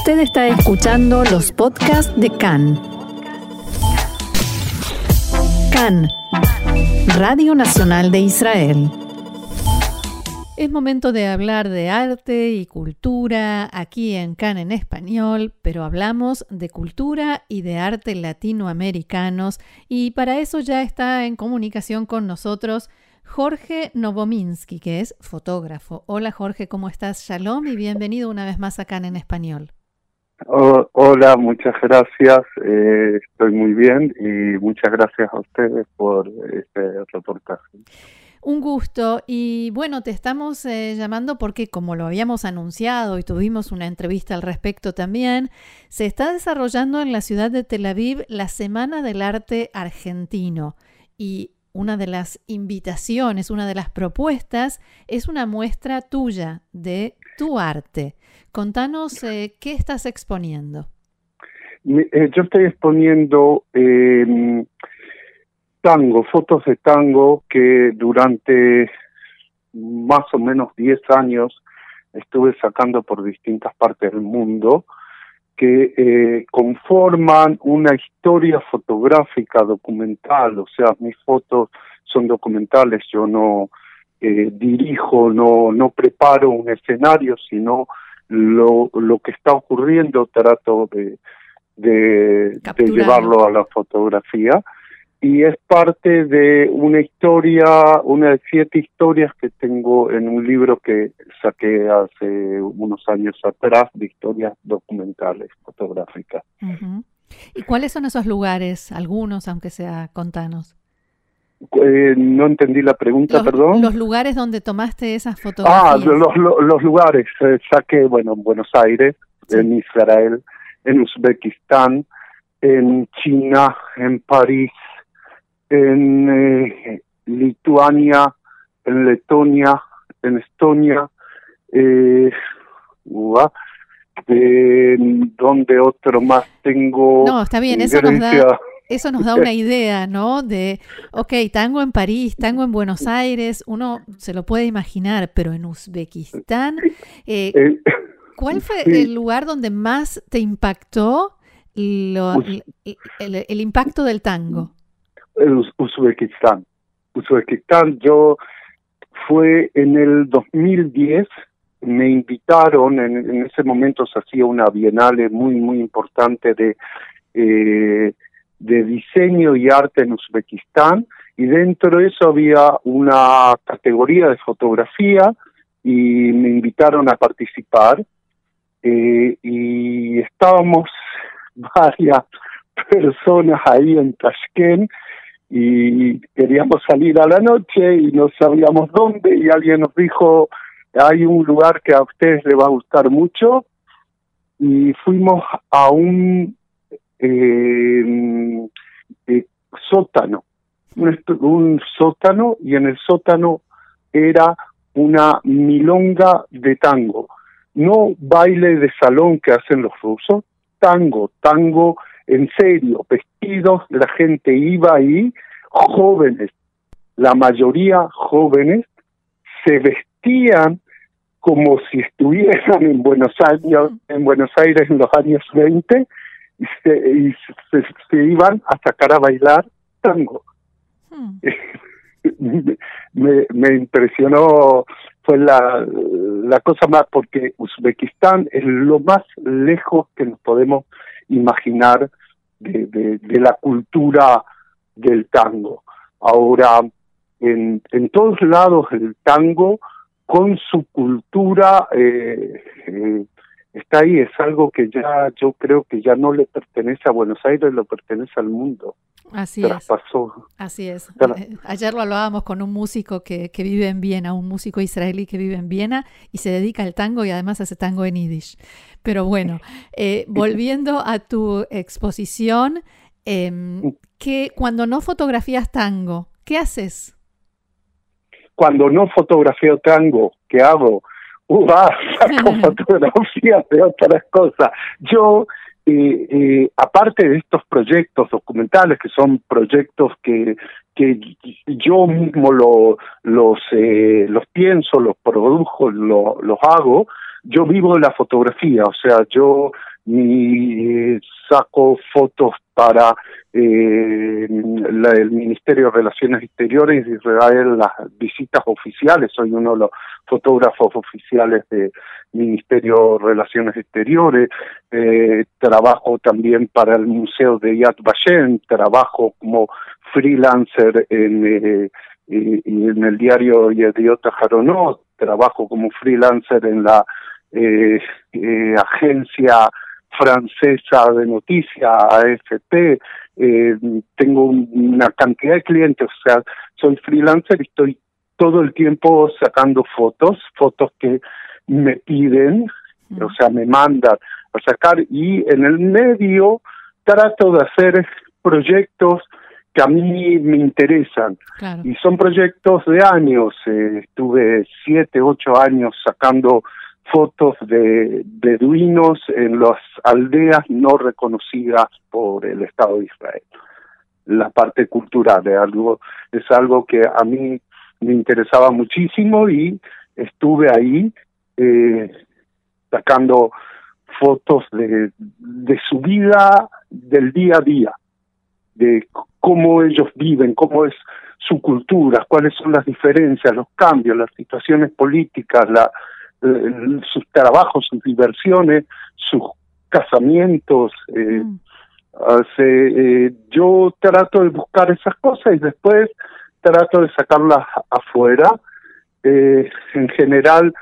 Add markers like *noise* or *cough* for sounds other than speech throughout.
Usted está escuchando los podcasts de CAN. CAN, Radio Nacional de Israel. Es momento de hablar de arte y cultura aquí en CAN en español, pero hablamos de cultura y de arte latinoamericanos y para eso ya está en comunicación con nosotros Jorge Novominsky, que es fotógrafo. Hola Jorge, ¿cómo estás? Shalom y bienvenido una vez más a CAN en español. Hola, muchas gracias. Eh, estoy muy bien y muchas gracias a ustedes por este reportaje. Un gusto y bueno, te estamos eh, llamando porque como lo habíamos anunciado y tuvimos una entrevista al respecto también, se está desarrollando en la ciudad de Tel Aviv la Semana del Arte Argentino y una de las invitaciones, una de las propuestas es una muestra tuya de tu arte. Contanos eh, qué estás exponiendo. Eh, yo estoy exponiendo em, tango, fotos de tango que durante más o menos 10 años estuve sacando por distintas partes del mundo que eh, conforman una historia fotográfica documental, o sea, mis fotos son documentales, yo no eh, dirijo, no, no preparo un escenario, sino lo, lo que está ocurriendo trato de, de, de llevarlo a la fotografía y es parte de una historia, una de siete historias que tengo en un libro que saqué hace unos años atrás de historias documentales fotográficas. ¿Y cuáles son esos lugares? Algunos, aunque sea, contanos. Eh, no entendí la pregunta, perdón. Los lugares donde tomaste esas fotografías. Ah, los, los, lugares. Eh, saqué, bueno, en Buenos Aires, en Israel, en Uzbekistán, en China, en París, en eh, Lituania, en Letonia, en Estonia, eh, donde otro más tengo. No, está bien, eso nos da. Eso nos da una idea, ¿no? De, ok, tango en París, tango en Buenos Aires, uno se lo puede imaginar, pero en Uzbekistán, eh, ¿cuál fue el lugar donde más te impactó el, el, impacto del tango? Uzbekistán. Uzbekistán, yo fue en el 2010, me invitaron, en, ese momento se hacía una bienal muy, muy importante de, eh, de diseño y arte en Uzbekistán, y dentro de eso había una categoría de fotografía y me invitaron a participar eh, y estábamos *laughs* varias personas ahí en Tashkent y queríamos salir a la noche y no sabíamos dónde y alguien nos dijo, hay un lugar que a ustedes les va a gustar mucho y fuimos a un eh, eh, sótano, un, sótano y en el sótano era una milonga de tango, no baile de salón que hacen los rusos, tango, tango en serio, vestidos, la gente iba ahí, jóvenes, la mayoría jóvenes, se vestían como si estuvieran en Buenos Aires, en Buenos Aires en los años 20 y se, se, iban a sacar a bailar tango. Hmm. *laughs* me, me impresionó, fue la, la cosa más, porque Uzbekistán es lo más lejos que nos podemos imaginar de, de, la cultura del tango. Ahora, en, en todos lados el tango, con su cultura, eh, eh, está ahí, es algo que ya yo creo que ya no le pertenece a Buenos Aires, lo pertenece al mundo. Así es. Así es. Eh, ayer lo hablábamos con un músico que, que, vive en Viena, un músico israelí que vive en Viena y se dedica al tango y además hace tango en yiddish. Pero bueno, eh, *laughs* volviendo a tu exposición, eh, que cuando no fotografías tango, ¿qué haces? Cuando no fotografío tango, ¿qué hago? Uh, saco fotografías de otras cosas. Yo eh, eh, aparte de estos proyectos documentales, que son proyectos que, que yo mismo lo, los, eh, los pienso, los produjo, lo, los hago, yo vivo de la fotografía, o sea, yo ni saco fotos para eh, el Ministerio de Relaciones Exteriores de Israel las visitas oficiales. Soy uno de los fotógrafos oficiales del Ministerio de Relaciones Exteriores. Eh, trabajo también para el Museo de Yad Vashem. Trabajo como freelancer en, eh, en el diario Yediota Jaronot. Trabajo como freelancer en la eh, eh, agencia francesa de noticias, AFP, tengo una cantidad de clientes, o sea, soy freelancer y estoy todo el tiempo sacando fotos, fotos que me piden, o sea, me mandan a sacar y en el medio trato de hacer proyectos que a mí me interesan. Y son proyectos de años. Eh, estuve siete, ocho años sacando fotos de beduinos en las aldeas no reconocidas por el Estado de Israel. La parte cultural de algo es algo que a mí me interesaba muchísimo y estuve ahí eh, sacando fotos de, de su vida del día a día, de cómo ellos viven, cómo es su cultura, cuáles son las diferencias, los cambios, las situaciones políticas, la, eh, sus trabajos, sus diversiones, sus casamientos. Eh, mm. eh, yo trato de buscar esas cosas y después trato de sacarlas afuera. Eh, en general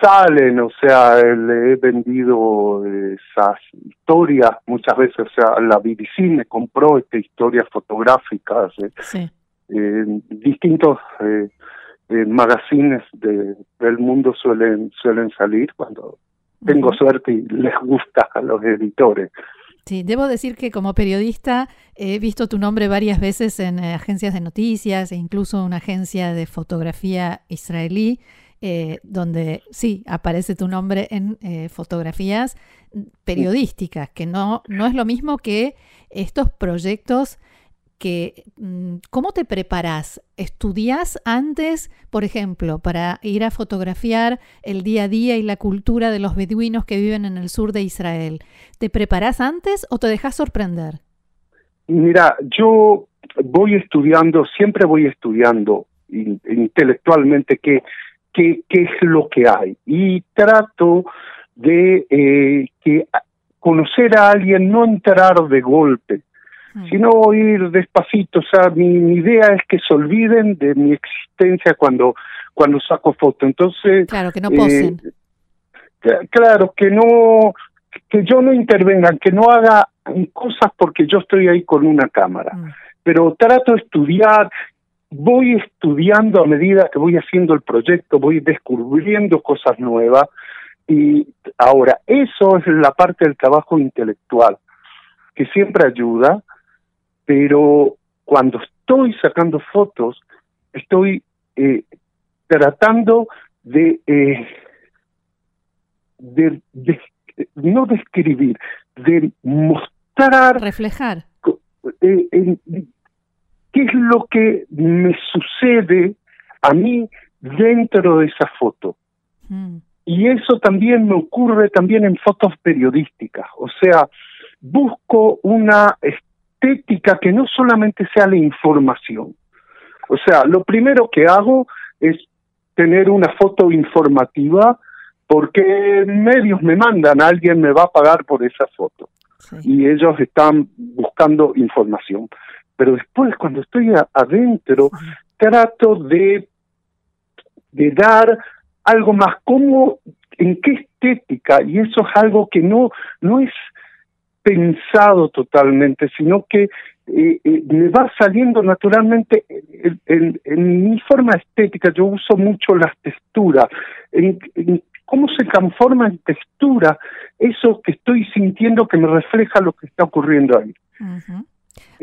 salen, o sea, le he vendido esas historias muchas veces, o sea, la BBC me compró estas historias fotográficas, sí. distintos eh, magazines de, del mundo suelen, suelen salir cuando tengo suerte y les gusta a los editores. Sí, debo decir que como periodista he visto tu nombre varias veces en eh, agencias de noticias e incluso una agencia de fotografía israelí, eh, donde sí aparece tu nombre en eh, fotografías periodísticas, que no, no es lo mismo que estos proyectos mm, ¿cómo te preparas? ¿Estudias antes, por ejemplo, para ir a fotografiar el día a día y la cultura de los beduinos que viven en el sur de Israel? ¿Te preparas antes o te dejas sorprender? Mira, yo voy estudiando, siempre voy estudiando intelectualmente qué, es lo que hay y trato de eh, que conocer a alguien, no entrar de golpe. Sino ir despacito. O sea, mi, idea es que se olviden de mi existencia cuando, cuando saco foto. Entonces. Claro, que no posen. Eh, claro, que no, que yo no intervenga, que no haga cosas porque yo estoy ahí con una cámara. Mm. Pero trato de estudiar, voy estudiando a medida que voy haciendo el proyecto, voy descubriendo cosas nuevas. Y ahora, eso es la parte del trabajo intelectual, que siempre ayuda, pero cuando estoy sacando fotos, estoy eh, tratando de, eh, de, de, no describir, de mostrar, reflejar, eh, qué es lo que me sucede a mí dentro de esa foto. Mm. Y eso también me ocurre también en fotos periodísticas, o sea, busco una estética que no solamente sea la información. O sea, lo primero que hago es tener una foto informativa porque medios me mandan, alguien me va a pagar por esa foto. Y ellos están buscando información. Pero después, cuando estoy adentro, trato de, de dar algo más, como, en qué estética, y eso es algo que no, no es pensado totalmente, sino que eh, eh, me va saliendo naturalmente en, mi forma estética. Yo uso mucho las texturas, en, cómo se conforma en textura eso que estoy sintiendo que me refleja lo que está ocurriendo ahí.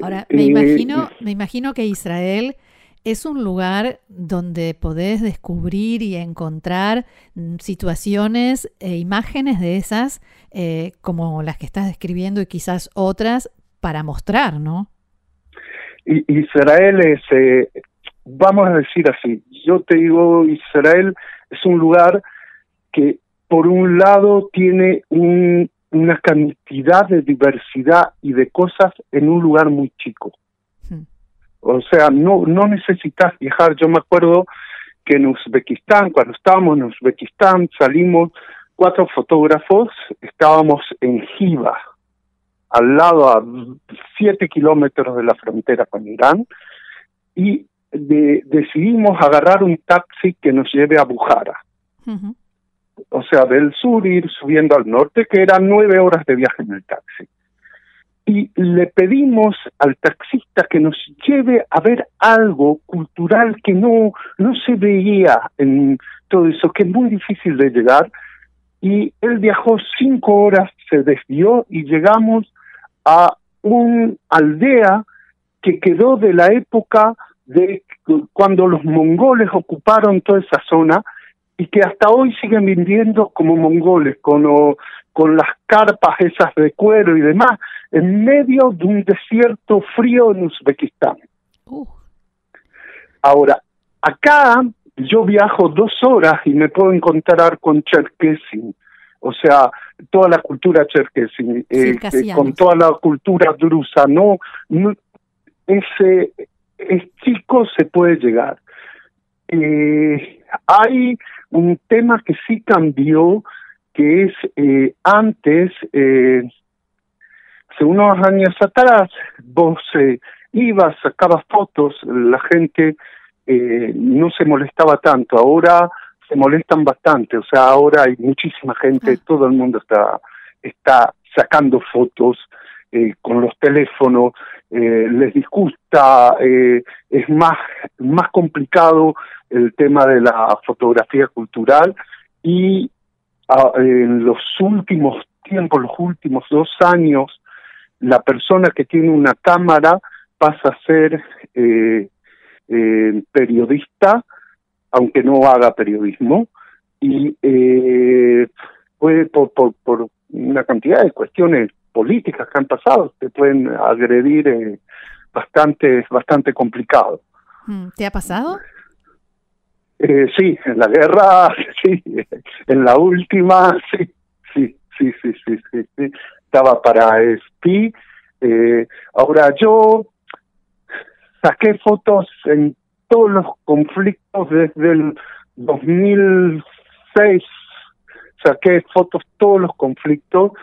Ahora, me imagino, eh, me imagino que Israel es un lugar donde podés descubrir y encontrar mm, situaciones e imágenes de esas, eh, como las que estás describiendo y quizás otras, para mostrar, ¿no? Israel es, eh, vamos a decir así, yo te digo, Israel es un lugar que por un lado tiene un, una cantidad de diversidad y de cosas en un lugar muy chico. O sea, no, no necesitas viajar. Yo me acuerdo que en Uzbekistán, cuando estábamos en Uzbekistán, salimos cuatro fotógrafos, estábamos en Jiva, al lado a siete kilómetros de la frontera con Irán, y decidimos agarrar un taxi que nos lleve a Bujara. O sea, del sur ir subiendo al norte, que eran nueve horas de viaje en el taxi. Y le pedimos al taxista que nos lleve a ver algo cultural que no, no se veía en todo eso, que es muy difícil de llegar. Y él viajó cinco horas, se desvió y llegamos a una aldea que quedó de la época de cuando los mongoles ocuparon toda esa zona y que hasta hoy siguen viviendo como mongoles, con, con las carpas esas de cuero y demás, en medio de un desierto frío en Uzbekistán. Uh. Ahora, acá yo viajo dos horas y me puedo encontrar con Cherkessin, o sea, toda la cultura cherkessin, eh, eh, con toda la cultura drusa, no, no ese es chico se puede llegar. Eh, hay un tema que sí cambió, que es eh, antes, eh, hace unos años atrás, vos eh, ibas, sacabas fotos, la gente eh, no se molestaba tanto, ahora se molestan bastante, o sea, ahora hay muchísima gente, ah. todo el mundo está, está sacando fotos eh, con los teléfonos, eh, les disgusta, eh, es más, más complicado el tema de la fotografía cultural y en los últimos tiempos, los últimos dos años, la persona que tiene una cámara pasa a ser periodista, aunque no haga periodismo, y puede por, por, por una cantidad de cuestiones políticas que han pasado te pueden agredir eh, bastante, bastante complicado. Mm, ¿Te ha pasado? Eh, sí, en la guerra, *laughs* sí, en la última, sí, sí, sí, sí, sí, sí, estaba para SPI. Eh, ahora yo saqué fotos en todos los conflictos desde el 2006, saqué fotos todos los conflictos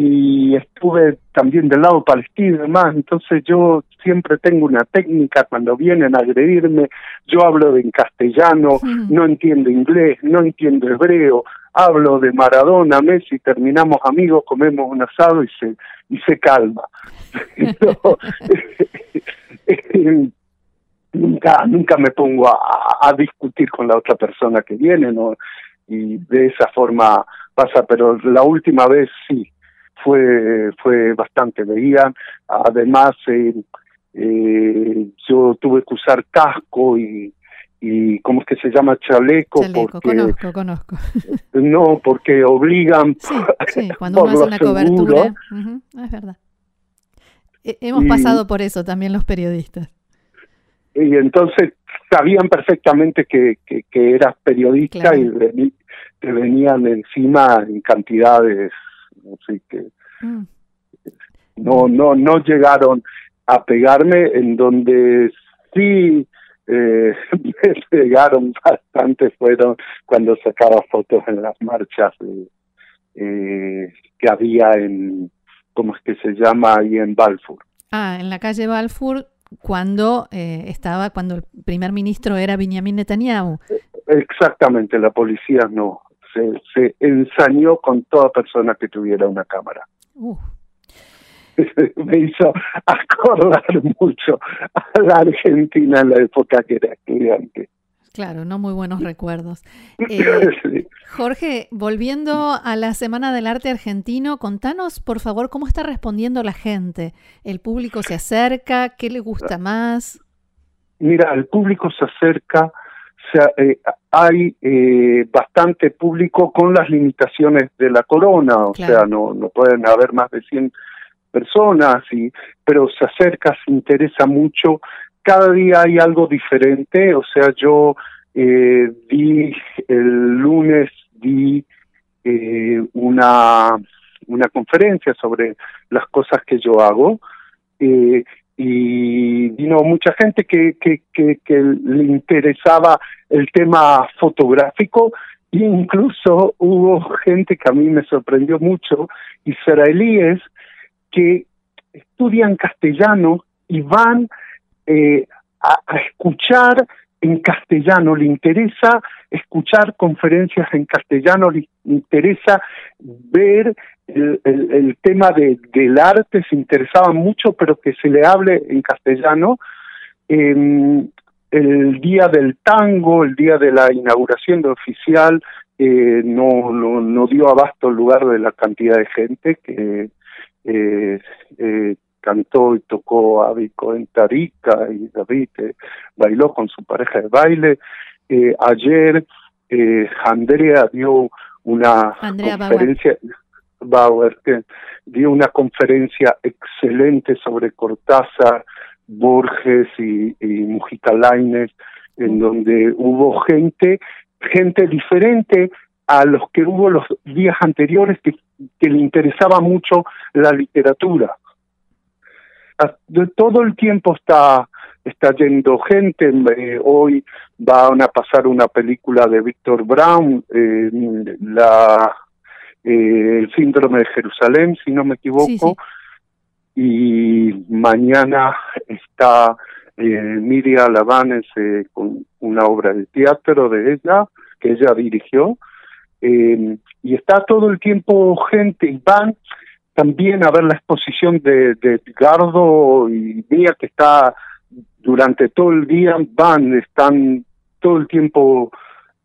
y estuve también del lado palestino y demás, entonces yo siempre tengo una técnica cuando vienen a agredirme, yo hablo en castellano, no entiendo inglés, no entiendo hebreo, hablo de Maradona, Messi, terminamos amigos, comemos un asado y se y se calma. *laughs* *laughs* nunca nunca me pongo a, a, discutir con la otra persona que viene, ¿no? Y de esa forma pasa, pero la última vez sí, fue fue bastante veían además eh, eh, yo tuve que usar casco y y cómo es que se llama chaleco, chaleco conozco conozco. *laughs* No porque obligan sí, *laughs* cuando uno hace una cobertura. Es verdad. Hemos pasado por eso también los periodistas. Y entonces sabían perfectamente que, que, eras periodista y te venían encima en cantidades así que mm. no no no llegaron a pegarme en donde sí eh, *laughs* me pegaron bastante fueron cuando sacaba fotos en las marchas eh, que había en cómo es que se llama ahí en Balfour. Ah en la calle Balfour cuando eh, estaba cuando el primer ministro era Benjamin Netanyahu. Exactamente la policía no se, ensañó con toda persona que tuviera una cámara. *laughs* Me hizo acordar mucho a la Argentina en la época que era estudiante. Claro, no muy buenos recuerdos. *laughs* Eh, Jorge, volviendo a la Semana del Arte Argentino, contanos, por favor, cómo está respondiendo la gente. ¿El público se acerca? ¿Qué le gusta más? Mira, el público se acerca sea, eh, hay eh, bastante público con las limitaciones de la corona, o sea, no, no pueden haber más de 100 personas, y, pero se acerca, se interesa mucho, cada día hay algo diferente, o sea, yo eh, di el lunes di eh, una una conferencia sobre las cosas que yo hago. Eh, y vino mucha gente que, que, que, le interesaba el tema fotográfico e incluso hubo gente que a mí me sorprendió mucho, israelíes que estudian castellano y van eh, a, escuchar en castellano, le interesa escuchar conferencias en castellano, le interesa ver el, el, tema de, del arte, se interesaba mucho, pero que se le hable en castellano. el día del tango, el día de la inauguración de oficial, eh, no, no, no, dio abasto el lugar de la cantidad de gente que eh, eh, cantó y tocó Abico en Tarica y David eh, bailó con su pareja de baile. Eh, ayer eh, Andrea dio una conferencia, Bauer, que dio una conferencia excelente sobre Cortázar, Borges y, y Mujica Lainez, en donde hubo gente, gente diferente a los que hubo los días anteriores que, que le interesaba mucho la literatura todo el tiempo está está yendo gente. Eh, hoy van a pasar una película de Víctor Brown, eh, la eh, el síndrome de Jerusalén, si no me equivoco. Y mañana está eh, Miriam Lavanes con una obra de teatro de ella que ella dirigió. y está todo el tiempo gente y van también a ver la exposición de, de Edgardo y mía que está durante todo el día, van, están todo el tiempo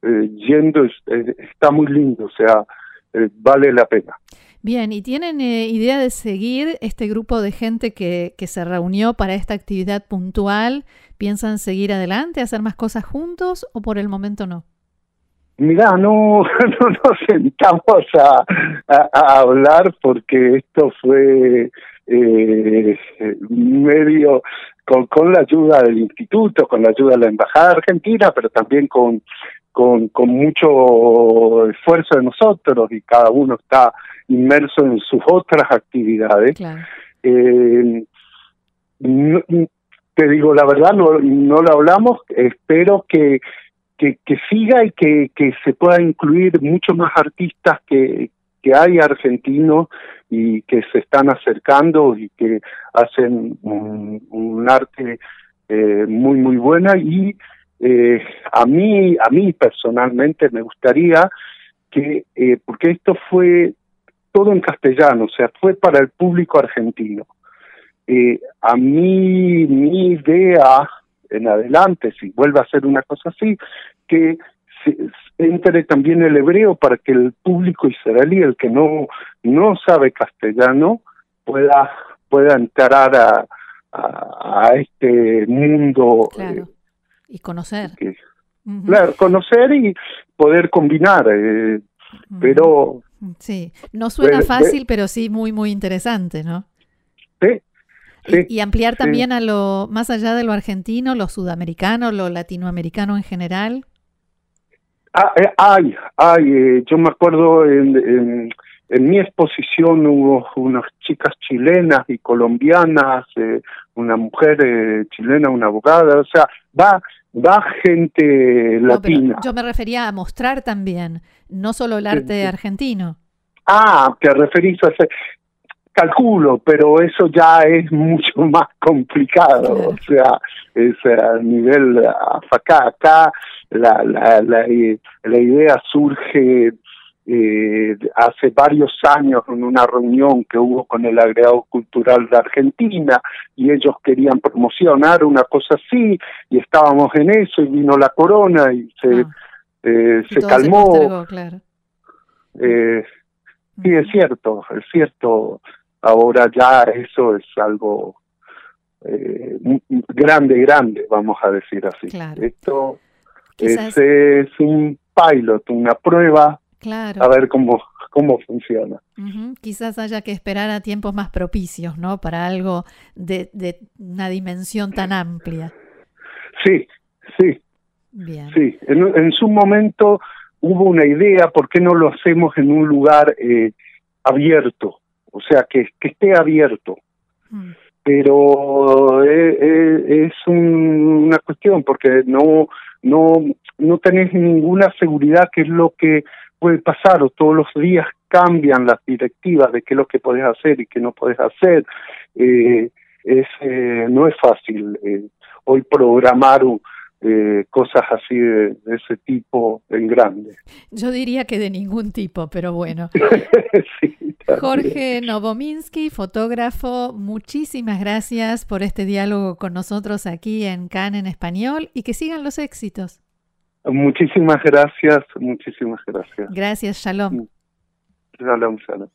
eh, yendo, eh, está muy lindo, o sea, eh, vale la pena. Bien, ¿y tienen idea de seguir este grupo de gente que, que se reunió para esta actividad puntual? ¿Piensan seguir adelante, hacer más cosas juntos o por el momento no? Mirá, no, *laughs* no nos sentamos a, a, hablar porque esto fue eh, medio con, con la ayuda del instituto, con la ayuda de la Embajada Argentina, pero también con, con, con mucho esfuerzo de nosotros y cada uno está inmerso en sus otras actividades. Eh, te digo la verdad, no, no lo hablamos, espero que que, siga y que, que se pueda incluir muchos más artistas que, que hay argentinos y que se están acercando y que hacen un, arte eh, muy muy buena. Y eh, a mí a mí personalmente me gustaría que eh, porque esto fue todo en castellano o sea fue para el público argentino. Eh, a mí mi idea en adelante, si vuelve a ser una cosa así, que entre también el hebreo para que el público israelí, el que no, no sabe castellano, pueda, pueda entrar a, a, este mundo. Claro. y conocer. Claro, conocer y poder combinar. Eh, Pero. Sí, no suena fácil, pero sí muy, muy interesante, ¿no? Sí, y, ampliar también a lo más allá de lo argentino, lo sudamericano, lo latinoamericano en general. Ah, eh, ay, ay, eh, yo me acuerdo en, en, mi exposición hubo unas chicas chilenas y colombianas, eh, una mujer chilena, una abogada, o sea, va va gente latina. yo me refería a mostrar también, no solo el arte argentino. Ah, te referís a ese calculo, pero eso ya es mucho *laughs* más complicado, o sea, es a nivel acá, acá la, la, la, la idea surge eh, hace varios años en una reunión que hubo con el agregado cultural de Argentina y ellos querían promocionar una cosa así y estábamos en eso y vino la corona y se, ah. eh, se calmó. claro. eh, sí, es cierto, es cierto ahora ya eso es algo eh, grande, grande, vamos a decir así. Esto es, un pilot, una prueba, a ver cómo, cómo funciona. Quizás haya que esperar a tiempos más propicios, ¿no? Para algo de, de una dimensión tan amplia. Sí, sí. Bien. Sí, en, en su momento hubo una idea, ¿por qué no lo hacemos en un lugar eh, abierto, o sea, que, que esté abierto. Mm. Pero eh, eh, es, una cuestión porque no, no, no tenés ninguna seguridad que es lo que puede pasar o todos los días cambian las directivas de qué es lo que podés hacer y qué no podés hacer. Eh, es, no es fácil hoy programar un, eh, cosas así de, ese tipo en grande. Yo diría que de ningún tipo, pero bueno. *laughs* Jorge Novominsky, fotógrafo, muchísimas gracias por este diálogo con nosotros aquí en CAN en español y que sigan los éxitos. Muchísimas gracias, muchísimas gracias. Gracias, shalom. Shalom, shalom.